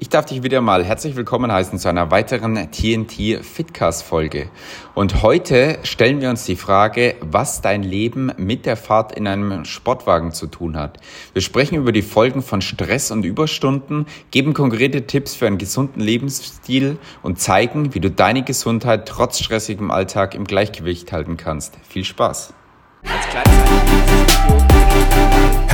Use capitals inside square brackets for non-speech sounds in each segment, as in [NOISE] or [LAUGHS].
Ich darf dich wieder mal herzlich willkommen heißen zu einer weiteren TNT Fitcast Folge. Und heute stellen wir uns die Frage, was dein Leben mit der Fahrt in einem Sportwagen zu tun hat. Wir sprechen über die Folgen von Stress und Überstunden, geben konkrete Tipps für einen gesunden Lebensstil und zeigen, wie du deine Gesundheit trotz stressigem Alltag im Gleichgewicht halten kannst. Viel Spaß!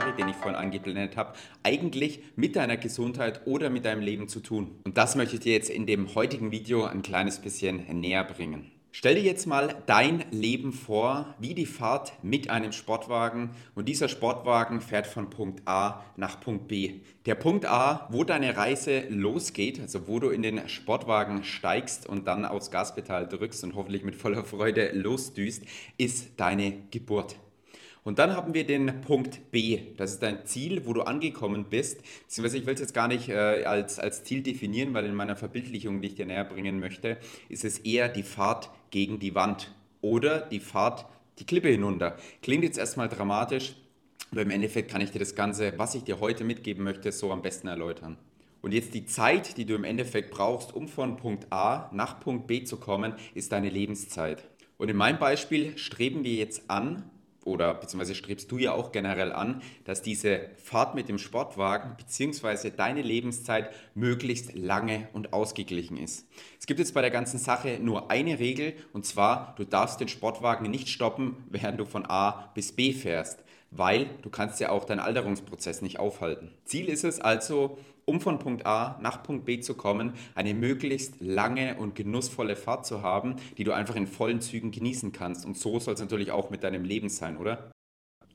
Eingeblendet habe, eigentlich mit deiner Gesundheit oder mit deinem Leben zu tun. Und das möchte ich dir jetzt in dem heutigen Video ein kleines bisschen näher bringen. Stell dir jetzt mal dein Leben vor, wie die Fahrt mit einem Sportwagen und dieser Sportwagen fährt von Punkt A nach Punkt B. Der Punkt A, wo deine Reise losgeht, also wo du in den Sportwagen steigst und dann aufs Gaspedal drückst und hoffentlich mit voller Freude losdüst, ist deine Geburt. Und dann haben wir den Punkt B. Das ist dein Ziel, wo du angekommen bist. Beziehungsweise ich will es jetzt gar nicht äh, als, als Ziel definieren, weil in meiner Verbildlichung, die ich dir näher bringen möchte, ist es eher die Fahrt gegen die Wand oder die Fahrt die Klippe hinunter. Klingt jetzt erstmal dramatisch, aber im Endeffekt kann ich dir das Ganze, was ich dir heute mitgeben möchte, so am besten erläutern. Und jetzt die Zeit, die du im Endeffekt brauchst, um von Punkt A nach Punkt B zu kommen, ist deine Lebenszeit. Und in meinem Beispiel streben wir jetzt an, oder beziehungsweise strebst du ja auch generell an, dass diese Fahrt mit dem Sportwagen beziehungsweise deine Lebenszeit möglichst lange und ausgeglichen ist. Es gibt jetzt bei der ganzen Sache nur eine Regel und zwar, du darfst den Sportwagen nicht stoppen, [LAUGHS] während du von A bis B fährst, weil du kannst ja auch deinen Alterungsprozess nicht aufhalten. Ziel ist es also, um von Punkt A nach Punkt B zu kommen, eine möglichst lange und genussvolle Fahrt zu haben, die du einfach in vollen Zügen genießen kannst. Und so soll es natürlich auch mit deinem Leben sein, oder?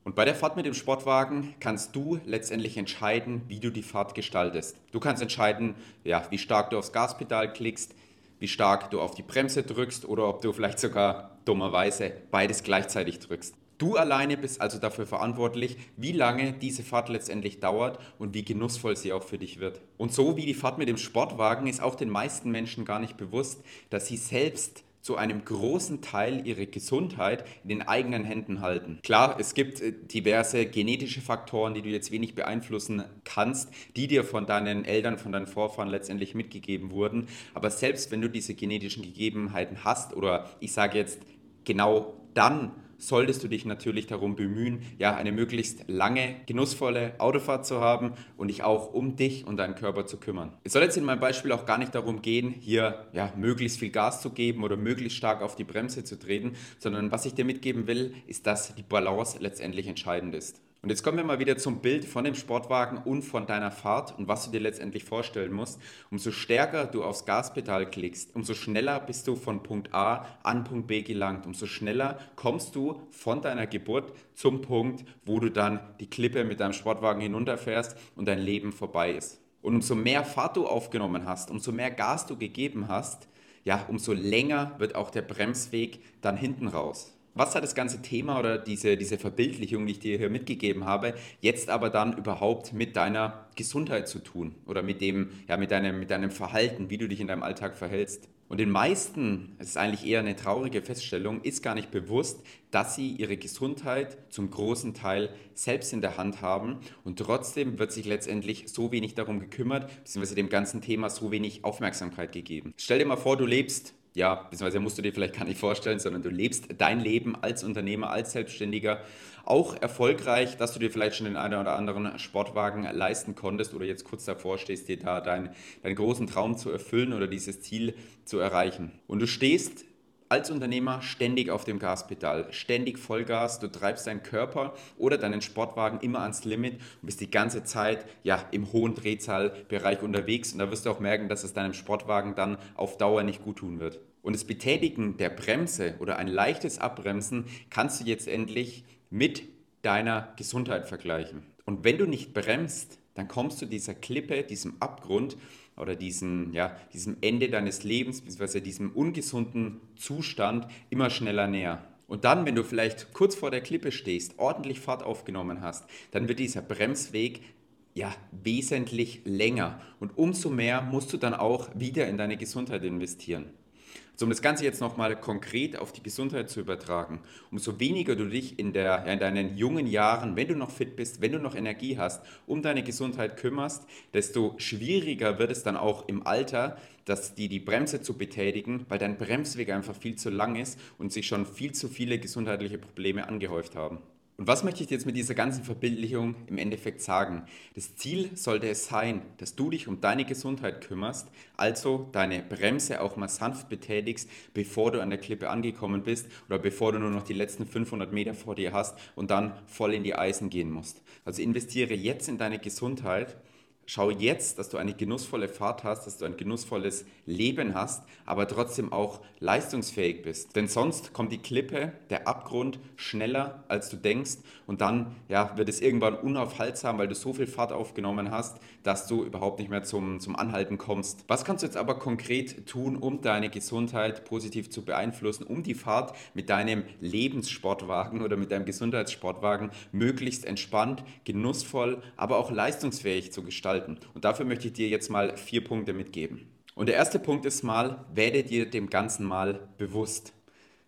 Und bei der Fahrt mit dem Sportwagen kannst du letztendlich entscheiden, wie du die Fahrt gestaltest. Du kannst entscheiden, ja, wie stark du aufs Gaspedal klickst, wie stark du auf die Bremse drückst oder ob du vielleicht sogar dummerweise beides gleichzeitig drückst. Du alleine bist also dafür verantwortlich, wie lange diese Fahrt letztendlich dauert und wie genussvoll sie auch für dich wird. Und so wie die Fahrt mit dem Sportwagen ist auch den meisten Menschen gar nicht bewusst, dass sie selbst zu einem großen Teil ihre Gesundheit in den eigenen Händen halten. Klar, es gibt äh, diverse genetische Faktoren, die du jetzt wenig beeinflussen kannst, die dir von deinen Eltern, von deinen Vorfahren letztendlich mitgegeben wurden. Aber selbst wenn du diese genetischen Gegebenheiten hast oder ich sage jetzt genau dann, solltest du dich natürlich darum bemühen, ja, eine möglichst lange, genussvolle Autofahrt zu haben und dich auch um dich und deinen Körper zu kümmern. Es soll jetzt in meinem Beispiel auch gar nicht darum gehen, hier ja, möglichst viel Gas zu geben oder möglichst stark auf die Bremse zu treten, sondern was ich dir mitgeben will, ist, dass die Balance letztendlich entscheidend ist. Und jetzt kommen wir mal wieder zum Bild von dem Sportwagen und von deiner Fahrt und was du dir letztendlich vorstellen musst. Umso stärker du aufs Gaspedal klickst, umso schneller bist du von Punkt A an Punkt B gelangt. Umso schneller kommst du von deiner Geburt zum Punkt, wo du dann die Klippe mit deinem Sportwagen hinunterfährst und dein Leben vorbei ist. Und umso mehr Fahrt du aufgenommen hast, umso mehr Gas du gegeben hast, ja, umso länger wird auch der Bremsweg dann hinten raus was hat das ganze Thema oder diese, diese Verbildlichung, die ich dir hier mitgegeben habe, jetzt aber dann überhaupt mit deiner Gesundheit zu tun oder mit dem, ja, mit deinem, mit deinem Verhalten, wie du dich in deinem Alltag verhältst? Und den meisten, es ist eigentlich eher eine traurige Feststellung, ist gar nicht bewusst, dass sie ihre Gesundheit zum großen Teil selbst in der Hand haben und trotzdem wird sich letztendlich so wenig darum gekümmert, beziehungsweise dem ganzen Thema so wenig Aufmerksamkeit gegeben. Stell dir mal vor, du lebst ja, beziehungsweise musst du dir vielleicht gar nicht vorstellen, sondern du lebst dein Leben als Unternehmer, als Selbstständiger auch erfolgreich, dass du dir vielleicht schon den einen oder anderen Sportwagen leisten konntest oder jetzt kurz davor stehst, dir da deinen, deinen großen Traum zu erfüllen oder dieses Ziel zu erreichen. Und du stehst als Unternehmer ständig auf dem Gaspedal, ständig Vollgas, du treibst deinen Körper oder deinen Sportwagen immer ans Limit und bist die ganze Zeit ja im hohen Drehzahlbereich unterwegs und da wirst du auch merken, dass es deinem Sportwagen dann auf Dauer nicht gut tun wird. Und das Betätigen der Bremse oder ein leichtes Abbremsen kannst du jetzt endlich mit deiner Gesundheit vergleichen. Und wenn du nicht bremst, dann kommst du dieser Klippe, diesem Abgrund oder diesem, ja, diesem Ende deines Lebens, beziehungsweise diesem ungesunden Zustand immer schneller näher. Und dann, wenn du vielleicht kurz vor der Klippe stehst, ordentlich Fahrt aufgenommen hast, dann wird dieser Bremsweg ja wesentlich länger. Und umso mehr musst du dann auch wieder in deine Gesundheit investieren. So, um das Ganze jetzt nochmal konkret auf die Gesundheit zu übertragen, umso weniger du dich in, der, in deinen jungen Jahren, wenn du noch fit bist, wenn du noch Energie hast, um deine Gesundheit kümmerst, desto schwieriger wird es dann auch im Alter, dass die, die Bremse zu betätigen, weil dein Bremsweg einfach viel zu lang ist und sich schon viel zu viele gesundheitliche Probleme angehäuft haben. Und was möchte ich jetzt mit dieser ganzen Verbildlichung im Endeffekt sagen? Das Ziel sollte es sein, dass du dich um deine Gesundheit kümmerst, also deine Bremse auch mal sanft betätigst, bevor du an der Klippe angekommen bist oder bevor du nur noch die letzten 500 Meter vor dir hast und dann voll in die Eisen gehen musst. Also investiere jetzt in deine Gesundheit Schau jetzt, dass du eine genussvolle Fahrt hast, dass du ein genussvolles Leben hast, aber trotzdem auch leistungsfähig bist. Denn sonst kommt die Klippe, der Abgrund schneller, als du denkst und dann ja, wird es irgendwann unaufhaltsam, weil du so viel Fahrt aufgenommen hast, dass du überhaupt nicht mehr zum, zum Anhalten kommst. Was kannst du jetzt aber konkret tun, um deine Gesundheit positiv zu beeinflussen, um die Fahrt mit deinem Lebenssportwagen oder mit deinem Gesundheitssportwagen möglichst entspannt, genussvoll, aber auch leistungsfähig zu gestalten? Gestalten. Und dafür möchte ich dir jetzt mal vier Punkte mitgeben. Und der erste Punkt ist mal, werde dir dem Ganzen mal bewusst.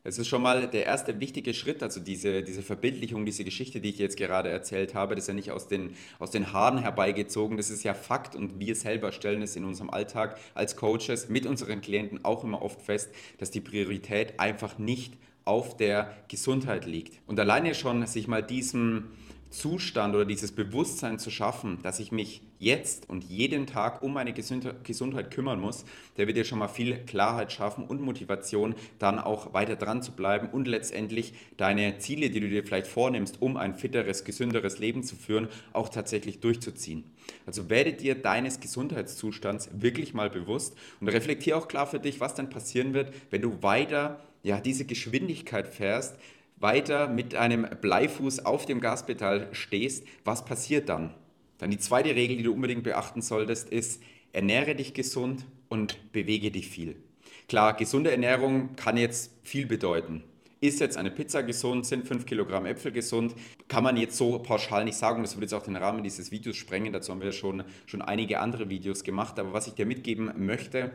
Es ist schon mal der erste wichtige Schritt, also diese, diese Verbildlichung, diese Geschichte, die ich jetzt gerade erzählt habe, das ist ja nicht aus den, aus den Haaren herbeigezogen, das ist ja Fakt und wir selber stellen es in unserem Alltag als Coaches mit unseren Klienten auch immer oft fest, dass die Priorität einfach nicht auf der Gesundheit liegt. Und alleine schon sich mal diesem Zustand oder dieses Bewusstsein zu schaffen, dass ich mich jetzt und jeden Tag um meine Gesundheit kümmern muss, der wird dir schon mal viel Klarheit schaffen und Motivation, dann auch weiter dran zu bleiben und letztendlich deine Ziele, die du dir vielleicht vornimmst, um ein fitteres, gesünderes Leben zu führen, auch tatsächlich durchzuziehen. Also werde dir deines Gesundheitszustands wirklich mal bewusst und reflektiere auch klar für dich, was dann passieren wird, wenn du weiter ja, diese Geschwindigkeit fährst, weiter mit einem Bleifuß auf dem Gaspedal stehst, was passiert dann? Dann die zweite Regel, die du unbedingt beachten solltest, ist, ernähre dich gesund und bewege dich viel. Klar, gesunde Ernährung kann jetzt viel bedeuten. Ist jetzt eine Pizza gesund? Sind 5 Kilogramm Äpfel gesund? Kann man jetzt so pauschal nicht sagen. Das würde jetzt auch den Rahmen dieses Videos sprengen. Dazu haben wir schon, schon einige andere Videos gemacht. Aber was ich dir mitgeben möchte,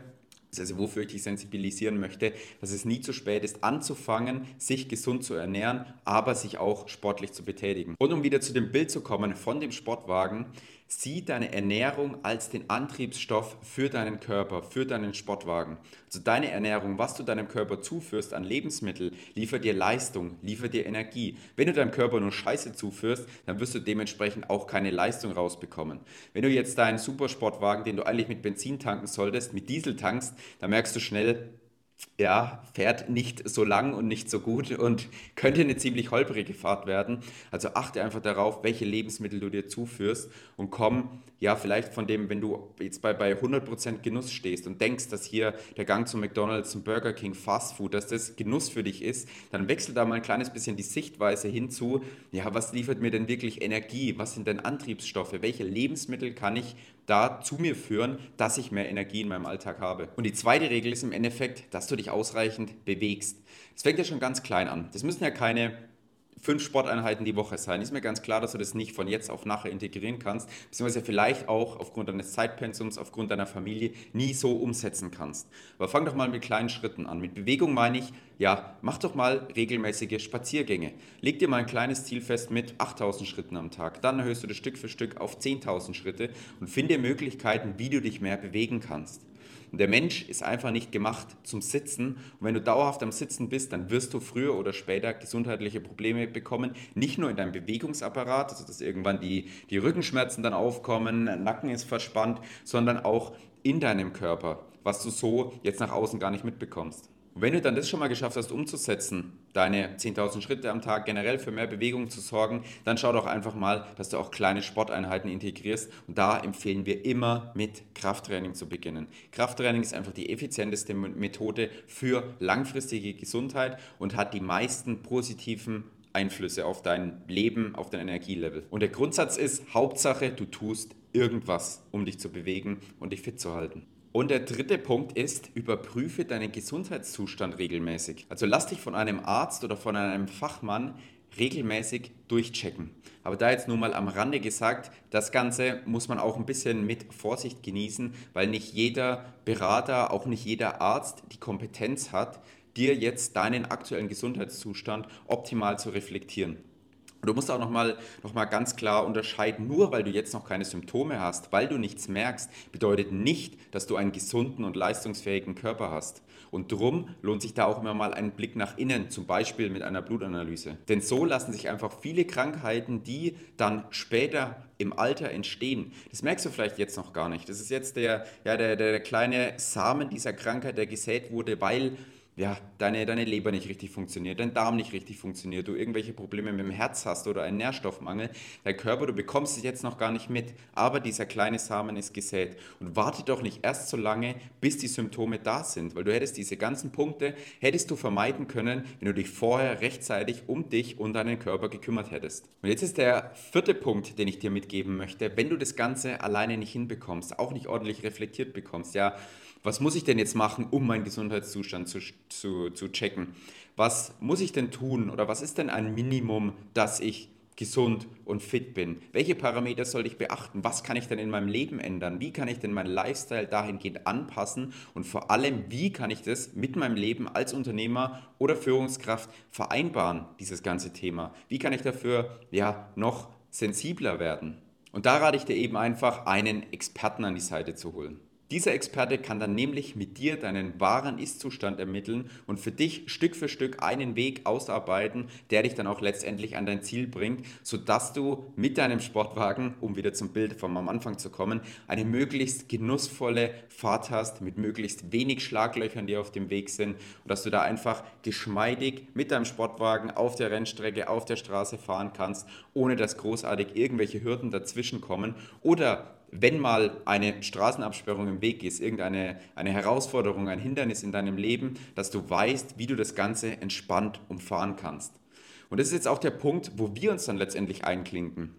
also wofür ich dich sensibilisieren möchte, dass es nie zu spät ist, anzufangen, sich gesund zu ernähren, aber sich auch sportlich zu betätigen. Und um wieder zu dem Bild zu kommen von dem Sportwagen, Sieh deine Ernährung als den Antriebsstoff für deinen Körper, für deinen Sportwagen. Also deine Ernährung, was du deinem Körper zuführst an Lebensmittel, liefert dir Leistung, liefert dir Energie. Wenn du deinem Körper nur Scheiße zuführst, dann wirst du dementsprechend auch keine Leistung rausbekommen. Wenn du jetzt deinen Supersportwagen, den du eigentlich mit Benzin tanken solltest, mit Diesel tankst, dann merkst du schnell, ja, fährt nicht so lang und nicht so gut und könnte eine ziemlich holprige Fahrt werden. Also achte einfach darauf, welche Lebensmittel du dir zuführst und komm, ja, vielleicht von dem, wenn du jetzt bei, bei 100% Genuss stehst und denkst, dass hier der Gang zum McDonald's, zum Burger King, Fast Food, dass das Genuss für dich ist, dann wechsel da mal ein kleines bisschen die Sichtweise hinzu, ja, was liefert mir denn wirklich Energie? Was sind denn Antriebsstoffe? Welche Lebensmittel kann ich da zu mir führen, dass ich mehr Energie in meinem Alltag habe. Und die zweite Regel ist im Endeffekt, dass du dich ausreichend bewegst. Es fängt ja schon ganz klein an. Das müssen ja keine fünf Sporteinheiten die Woche sein. Ist mir ganz klar, dass du das nicht von jetzt auf nachher integrieren kannst, beziehungsweise vielleicht auch aufgrund deines Zeitpensums, aufgrund deiner Familie nie so umsetzen kannst. Aber fang doch mal mit kleinen Schritten an. Mit Bewegung meine ich, ja, mach doch mal regelmäßige Spaziergänge. Leg dir mal ein kleines Ziel fest mit 8000 Schritten am Tag. Dann erhöhst du das Stück für Stück auf 10.000 Schritte und finde Möglichkeiten, wie du dich mehr bewegen kannst. Und der Mensch ist einfach nicht gemacht zum Sitzen. Und wenn du dauerhaft am Sitzen bist, dann wirst du früher oder später gesundheitliche Probleme bekommen. Nicht nur in deinem Bewegungsapparat, also dass irgendwann die, die Rückenschmerzen dann aufkommen, Nacken ist verspannt, sondern auch in deinem Körper, was du so jetzt nach außen gar nicht mitbekommst. Und wenn du dann das schon mal geschafft hast umzusetzen, deine 10.000 Schritte am Tag generell für mehr Bewegung zu sorgen, dann schau doch einfach mal, dass du auch kleine Sporteinheiten integrierst. Und da empfehlen wir immer mit Krafttraining zu beginnen. Krafttraining ist einfach die effizienteste Methode für langfristige Gesundheit und hat die meisten positiven Einflüsse auf dein Leben, auf dein Energielevel. Und der Grundsatz ist, Hauptsache, du tust irgendwas, um dich zu bewegen und dich fit zu halten. Und der dritte Punkt ist, überprüfe deinen Gesundheitszustand regelmäßig. Also lass dich von einem Arzt oder von einem Fachmann regelmäßig durchchecken. Aber da jetzt nur mal am Rande gesagt, das Ganze muss man auch ein bisschen mit Vorsicht genießen, weil nicht jeder Berater, auch nicht jeder Arzt die Kompetenz hat, dir jetzt deinen aktuellen Gesundheitszustand optimal zu reflektieren. Du musst auch nochmal noch mal ganz klar unterscheiden, nur weil du jetzt noch keine Symptome hast, weil du nichts merkst, bedeutet nicht, dass du einen gesunden und leistungsfähigen Körper hast. Und drum lohnt sich da auch immer mal ein Blick nach innen, zum Beispiel mit einer Blutanalyse. Denn so lassen sich einfach viele Krankheiten, die dann später im Alter entstehen, das merkst du vielleicht jetzt noch gar nicht. Das ist jetzt der, ja, der, der kleine Samen dieser Krankheit, der gesät wurde, weil ja, deine, deine Leber nicht richtig funktioniert, dein Darm nicht richtig funktioniert, du irgendwelche Probleme mit dem Herz hast oder einen Nährstoffmangel, dein Körper, du bekommst es jetzt noch gar nicht mit, aber dieser kleine Samen ist gesät. Und warte doch nicht erst so lange, bis die Symptome da sind, weil du hättest diese ganzen Punkte, hättest du vermeiden können, wenn du dich vorher rechtzeitig um dich und deinen Körper gekümmert hättest. Und jetzt ist der vierte Punkt, den ich dir mitgeben möchte, wenn du das Ganze alleine nicht hinbekommst, auch nicht ordentlich reflektiert bekommst, ja, was muss ich denn jetzt machen, um meinen Gesundheitszustand zu, zu, zu checken? Was muss ich denn tun oder was ist denn ein Minimum, dass ich gesund und fit bin? Welche Parameter soll ich beachten? Was kann ich denn in meinem Leben ändern? Wie kann ich denn meinen Lifestyle dahingehend anpassen? Und vor allem, wie kann ich das mit meinem Leben als Unternehmer oder Führungskraft vereinbaren, dieses ganze Thema? Wie kann ich dafür ja noch sensibler werden? Und da rate ich dir eben einfach, einen Experten an die Seite zu holen. Dieser Experte kann dann nämlich mit dir deinen wahren Ist-Zustand ermitteln und für dich Stück für Stück einen Weg ausarbeiten, der dich dann auch letztendlich an dein Ziel bringt, sodass du mit deinem Sportwagen, um wieder zum Bild vom am Anfang zu kommen, eine möglichst genussvolle Fahrt hast mit möglichst wenig Schlaglöchern, die auf dem Weg sind und dass du da einfach geschmeidig mit deinem Sportwagen auf der Rennstrecke, auf der Straße fahren kannst, ohne dass großartig irgendwelche Hürden dazwischen kommen oder wenn mal eine Straßenabsperrung im Weg ist, irgendeine eine Herausforderung, ein Hindernis in deinem Leben, dass du weißt, wie du das Ganze entspannt umfahren kannst. Und das ist jetzt auch der Punkt, wo wir uns dann letztendlich einklinken.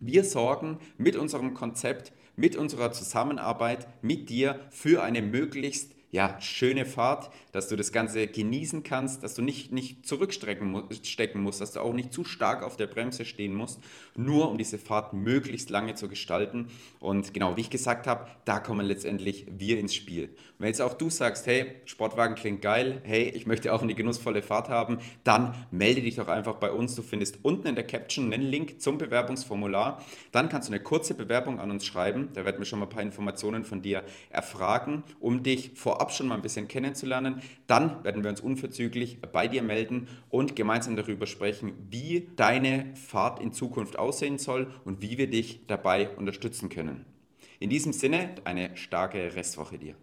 Wir sorgen mit unserem Konzept, mit unserer Zusammenarbeit mit dir für eine möglichst ja, schöne Fahrt, dass du das Ganze genießen kannst, dass du nicht, nicht zurückstecken musst, dass du auch nicht zu stark auf der Bremse stehen musst, nur um diese Fahrt möglichst lange zu gestalten. Und genau, wie ich gesagt habe, da kommen letztendlich wir ins Spiel. Und wenn jetzt auch du sagst, hey, Sportwagen klingt geil, hey, ich möchte auch eine genussvolle Fahrt haben, dann melde dich doch einfach bei uns. Du findest unten in der Caption einen Link zum Bewerbungsformular. Dann kannst du eine kurze Bewerbung an uns schreiben. Da werden wir schon mal ein paar Informationen von dir erfragen, um dich vor vorab schon mal ein bisschen kennenzulernen. Dann werden wir uns unverzüglich bei dir melden und gemeinsam darüber sprechen, wie deine Fahrt in Zukunft aussehen soll und wie wir dich dabei unterstützen können. In diesem Sinne, eine starke Restwoche dir.